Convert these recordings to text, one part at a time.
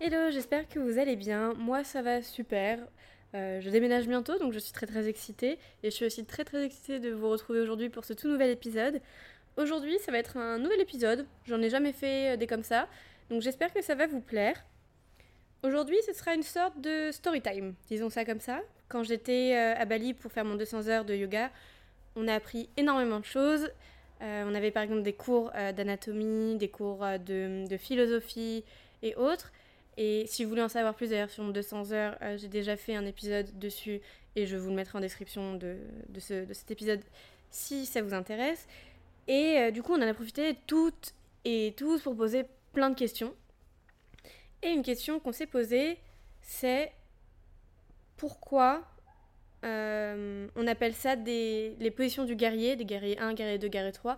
Hello, j'espère que vous allez bien. Moi, ça va super. Euh, je déménage bientôt, donc je suis très très excitée. Et je suis aussi très très excitée de vous retrouver aujourd'hui pour ce tout nouvel épisode. Aujourd'hui, ça va être un nouvel épisode. J'en ai jamais fait euh, des comme ça. Donc j'espère que ça va vous plaire. Aujourd'hui, ce sera une sorte de story time, disons ça comme ça. Quand j'étais euh, à Bali pour faire mon 200 heures de yoga, on a appris énormément de choses. on avait par exemple des cours d'anatomie, des cours de, de philosophie et autres. Et si vous voulez en savoir plus d'ailleurs sur mon 200 heures, euh, j'ai déjà fait un épisode dessus et je vous le mettrai en description de, de, ce, cet épisode si ça vous intéresse. Et euh, du coup, on en a profité toutes et tous pour poser plein de questions. Et une question qu'on s'est posée, c'est pourquoi euh, on appelle ça des, les positions du guerrier, des guerriers 1, guerrier 2, guerrier 3.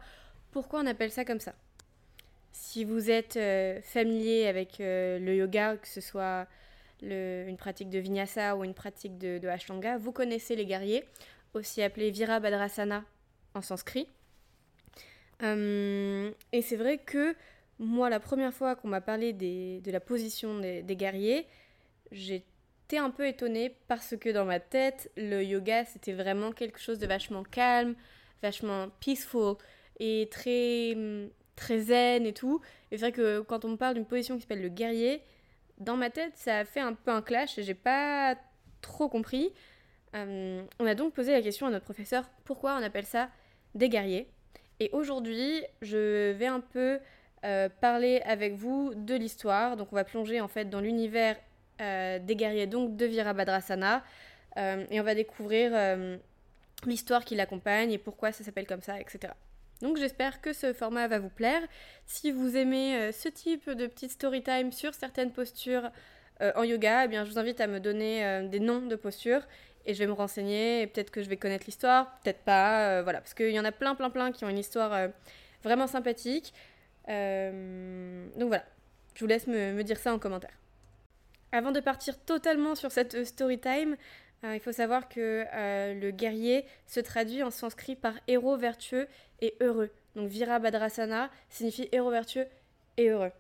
Pourquoi on appelle ça comme ça? Si vous êtes euh, familier avec euh, le yoga, que ce soit une pratique de vinyasa ou une pratique de, de ashtanga, vous connaissez les guerriers, aussi appelés virabhadrasana en sanskrit. Hum, et c'est vrai que moi, la première fois qu'on m'a parlé de la position des, des guerriers, j'étais un peu étonnée parce que dans ma tête, le yoga, c'était vraiment quelque chose de vachement calme, vachement peaceful et très hum, très zen et tout. Et c'est vrai que quand on me parle d'une position qui s'appelle le guerrier, dans ma tête, ça a fait un peu un clash et j'ai pas trop compris. Euh, on a donc posé la question à notre professeur pourquoi on appelle ça des guerriers? Et aujourd'hui, je vais un peu euh, parler avec vous de l'histoire. Donc, on va plonger en fait dans l'univers euh, des guerriers, donc de Virabhadrasana. et on va découvrir l'histoire qui l'accompagne et pourquoi ça s'appelle comme ça, etc. Donc j'espère que ce format va vous plaire. Si vous aimez euh, ce type de petite story time sur certaines postures euh, en yoga, eh bien je vous invite à me donner euh, des noms de postures et je vais me renseigner peut-être que je vais connaître l'histoire, peut-être pas, voilà, parce qu'il y en a plein plein plein qui ont une histoire vraiment sympathique. donc voilà, je vous laisse me, dire ça en commentaire. Avant de partir totalement sur cette story time, il faut savoir que le guerrier se traduit en sanskrit par héros vertueux et heureux. Donc Virabhadrasana signifie héros vertueux et heureux.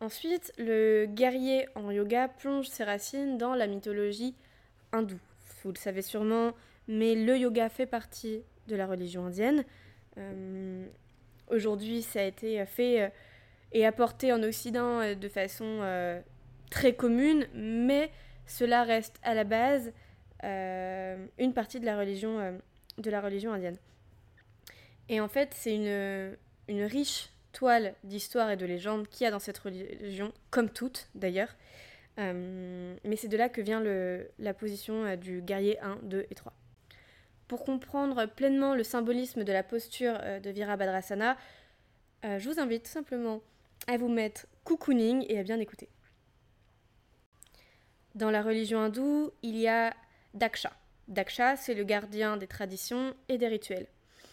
Ensuite, le guerrier en yoga plonge ses racines dans la mythologie hindoue. Vous le savez sûrement, mais le yoga fait partie de la religion indienne. Euh, aujourd'hui, ça a été fait euh, et apporté en Occident euh, de façon très commune, mais cela reste à la base une partie de la religion, de la religion indienne. Et en fait, c'est une, riche toile d'histoire et de légendes qu'il y a dans cette religion, comme toutes d'ailleurs. Euh, mais c'est de là que vient la position euh, du guerrier 1, 2 et 3. Pour comprendre pleinement le symbolisme de la posture euh, de Virabhadrasana, je vous invite tout simplement à vous mettre cocooning et à bien écouter. Dans la religion hindoue, il y a Daksha. Daksha, c'est le gardien des traditions et des rituels.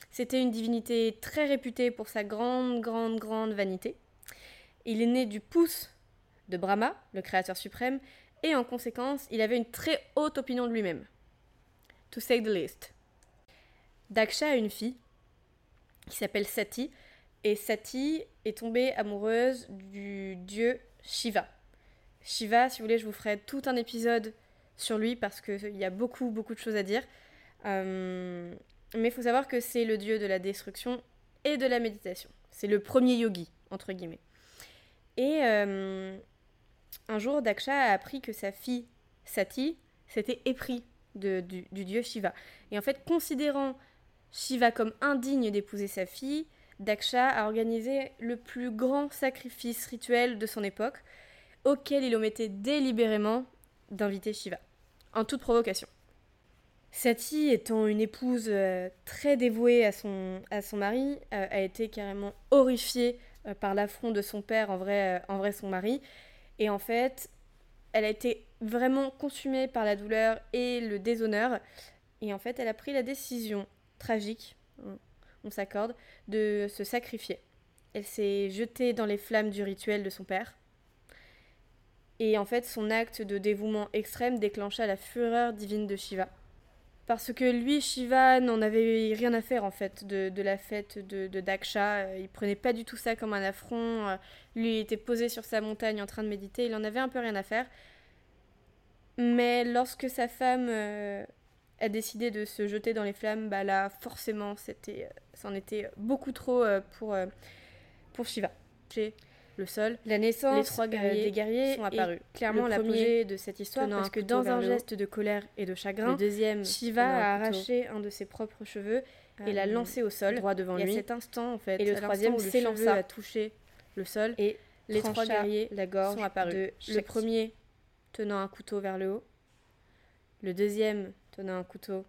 C'était une divinité très réputée pour sa grande, grande, grande vanité. Il est né du pouce de Brahma, le créateur suprême, et en conséquence, il avait une très haute opinion de lui-même. To say the least. Daksha a une fille qui s'appelle Sati, et Sati est tombée amoureuse du dieu Shiva. Shiva, si vous voulez, je vous ferai tout un épisode sur lui parce qu'il y a beaucoup, beaucoup de choses à dire. Euh, mais il faut savoir que c'est le dieu de la destruction et de la méditation. C'est le premier yogi, entre guillemets. Et euh, un jour, Daksha a appris que sa fille, Sati, s'était épris du, du, dieu Shiva. Et en fait, considérant Shiva comme indigne d'épouser sa fille, Daksha a organisé le plus grand sacrifice rituel de son époque, auquel il omettait délibérément d'inviter Shiva, en toute provocation. Sati, étant une épouse euh, très dévouée à son, à son mari, euh, a été carrément horrifiée euh, par l'affront de son père, en vrai, en vrai son mari. Et en fait, elle a été vraiment consumée par la douleur et le déshonneur. Et en fait, elle a pris la décision tragique, on, on s'accorde, de se sacrifier. Elle s'est jetée dans les flammes du rituel de son père. Et en fait, son acte de dévouement extrême déclencha la fureur divine de Shiva parce que lui, Shiva, n'en avait rien à faire en fait de, la fête de, Daksha. Il prenait pas du tout ça comme un affront. Lui, il était posé sur sa montagne en train de méditer. Il en avait un peu rien à faire. Mais lorsque sa femme euh, a décidé de se jeter dans les flammes, bah là, forcément, c'était, c'en était beaucoup trop euh, pour, euh, pour Shiva. Le sol, la naissance les trois guerriers, des guerriers sont apparus. Clairement, l'apogée de cette histoire, parce que dans un geste de colère et de chagrin, le deuxième, Shiva a arraché un de ses propres cheveux et l'a lancé au sol, droit devant lui. à cet instant, en fait, et le troisième s'élança. à toucher le sol et les trois guerriers la gorge sont apparus. le premier tenant un couteau vers le haut, le deuxième tenant un couteau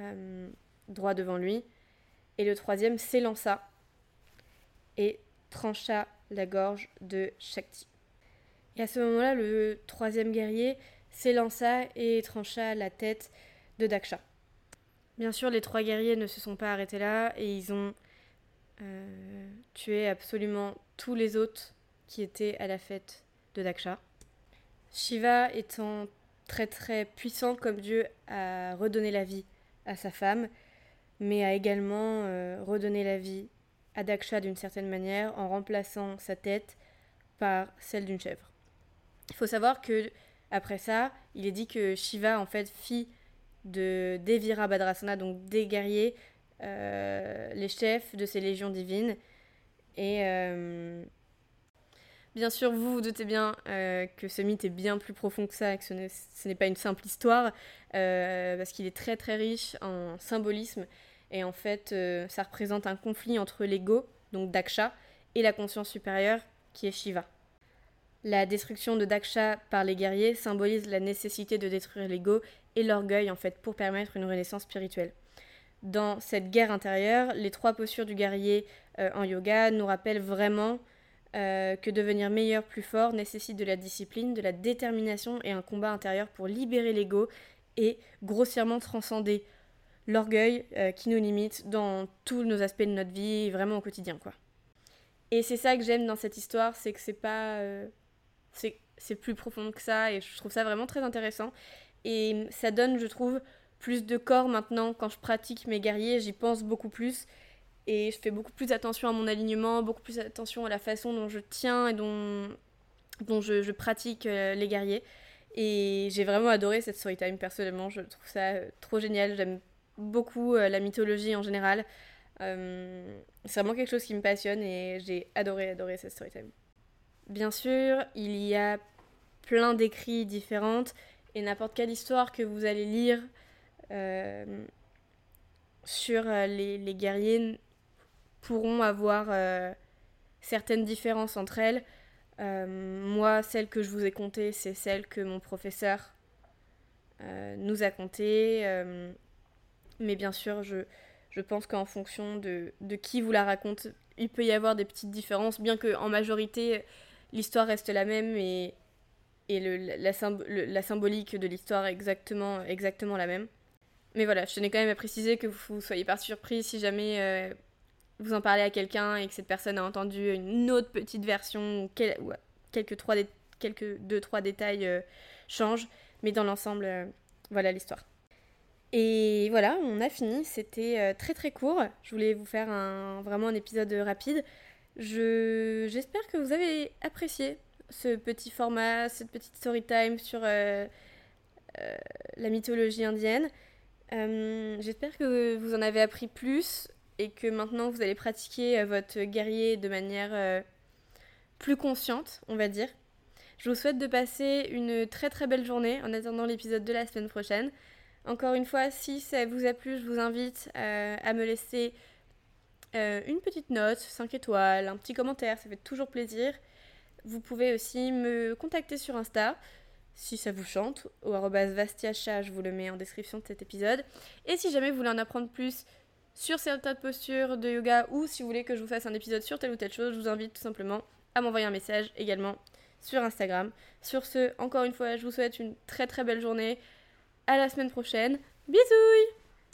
euh, droit devant lui, et le troisième s'élança. Et trancha la gorge de Shakti. Et à ce moment-là, le troisième guerrier s'élança et trancha la tête de Daksha. Bien sûr, les trois guerriers ne se sont pas arrêtés là et ils ont euh, tué absolument tous les autres qui étaient à la fête de Daksha. Shiva étant très très puissant comme Dieu a redonné la vie à sa femme, mais a également euh, redonné la vie à Daksha d'une certaine manière en remplaçant sa tête par celle d'une chèvre. Il faut savoir que après ça, il est dit que Shiva en fait fit de Devira Badrasana, donc des guerriers, euh, les chefs de ces légions divines. Et euh, Bien sûr, vous vous doutez bien euh, que ce mythe est bien plus profond que ça, et que ce n'est pas une simple histoire, parce qu'il est très très riche en symbolisme, et en fait, euh, ça représente un conflit entre l'ego, donc Daksha, et la conscience supérieure, qui est Shiva. La destruction de Daksha par les guerriers symbolise la nécessité de détruire l'ego et l'orgueil, en fait, pour permettre une renaissance spirituelle. Dans cette guerre intérieure, les trois postures du guerrier en yoga nous rappellent vraiment euh, que devenir meilleur, plus fort nécessite de la discipline, de la détermination et un combat intérieur pour libérer l'ego et grossièrement transcender l'orgueil euh, qui nous limite dans tous nos aspects de notre vie, vraiment au quotidien, quoi. Et c'est ça que j'aime dans cette histoire, c'est que c'est pas... Euh, c'est plus profond que ça, et je trouve ça vraiment très intéressant. Et ça donne, je trouve, plus de corps maintenant quand je pratique mes guerriers, j'y pense beaucoup plus et je fais beaucoup plus attention à mon alignement, beaucoup plus attention à la façon dont je tiens et dont, dont je, pratique euh, les guerriers. Et j'ai vraiment adoré cette story time personnellement, je trouve ça euh, trop génial, j'aime beaucoup euh, la mythologie en général. c'est vraiment quelque chose qui me passionne et j'ai adoré, adoré cette story time. Bien sûr, il y a plein d'écrits différentes et n'importe quelle histoire que vous allez lire sur les, les guerriers pourront avoir euh, certaines différences entre elles. Euh, moi, celle que je vous ai contée, c'est celle que mon professeur euh, nous a contée. Mais bien sûr, je, je pense qu'en fonction de, de, qui vous la raconte, il peut y avoir des petites différences, bien qu'en majorité, l'histoire reste la même et, et le, la, la, symbolique de l'histoire est exactement, exactement la même. Mais voilà, je tenais quand même à préciser que vous soyez pas surpris si jamais vous en parlez à quelqu'un et que cette personne a entendu une autre petite version ou, quelques, trois quelques deux, trois détails euh, changent, mais dans l'ensemble, euh, voilà l'histoire. Et voilà, on a fini. C'était euh, très très court. Je voulais vous faire un, vraiment un épisode rapide. Je, j'espère que vous avez apprécié ce petit format, cette petite story time sur la mythologie indienne. j'espère que vous en avez appris plus et que maintenant vous allez pratiquer euh, votre guerrier de manière euh, plus consciente, on va dire. Je vous souhaite de passer une très très belle journée en attendant l'épisode de la semaine prochaine. Encore une fois, si ça vous a plu, je vous invite euh, à me laisser une petite note, 5 étoiles, un petit commentaire, ça fait toujours plaisir. Vous pouvez aussi me contacter sur Insta si ça vous chante, au vastiacha, je vous le mets en description de cet épisode. Et si jamais vous voulez en apprendre plus sur certaines postures de yoga ou si vous voulez que je vous fasse un épisode sur telle ou telle chose, je vous invite tout simplement à m'envoyer un message également sur Instagram. Sur ce, encore une fois, je vous souhaite une très très belle journée. À la semaine prochaine. Bisous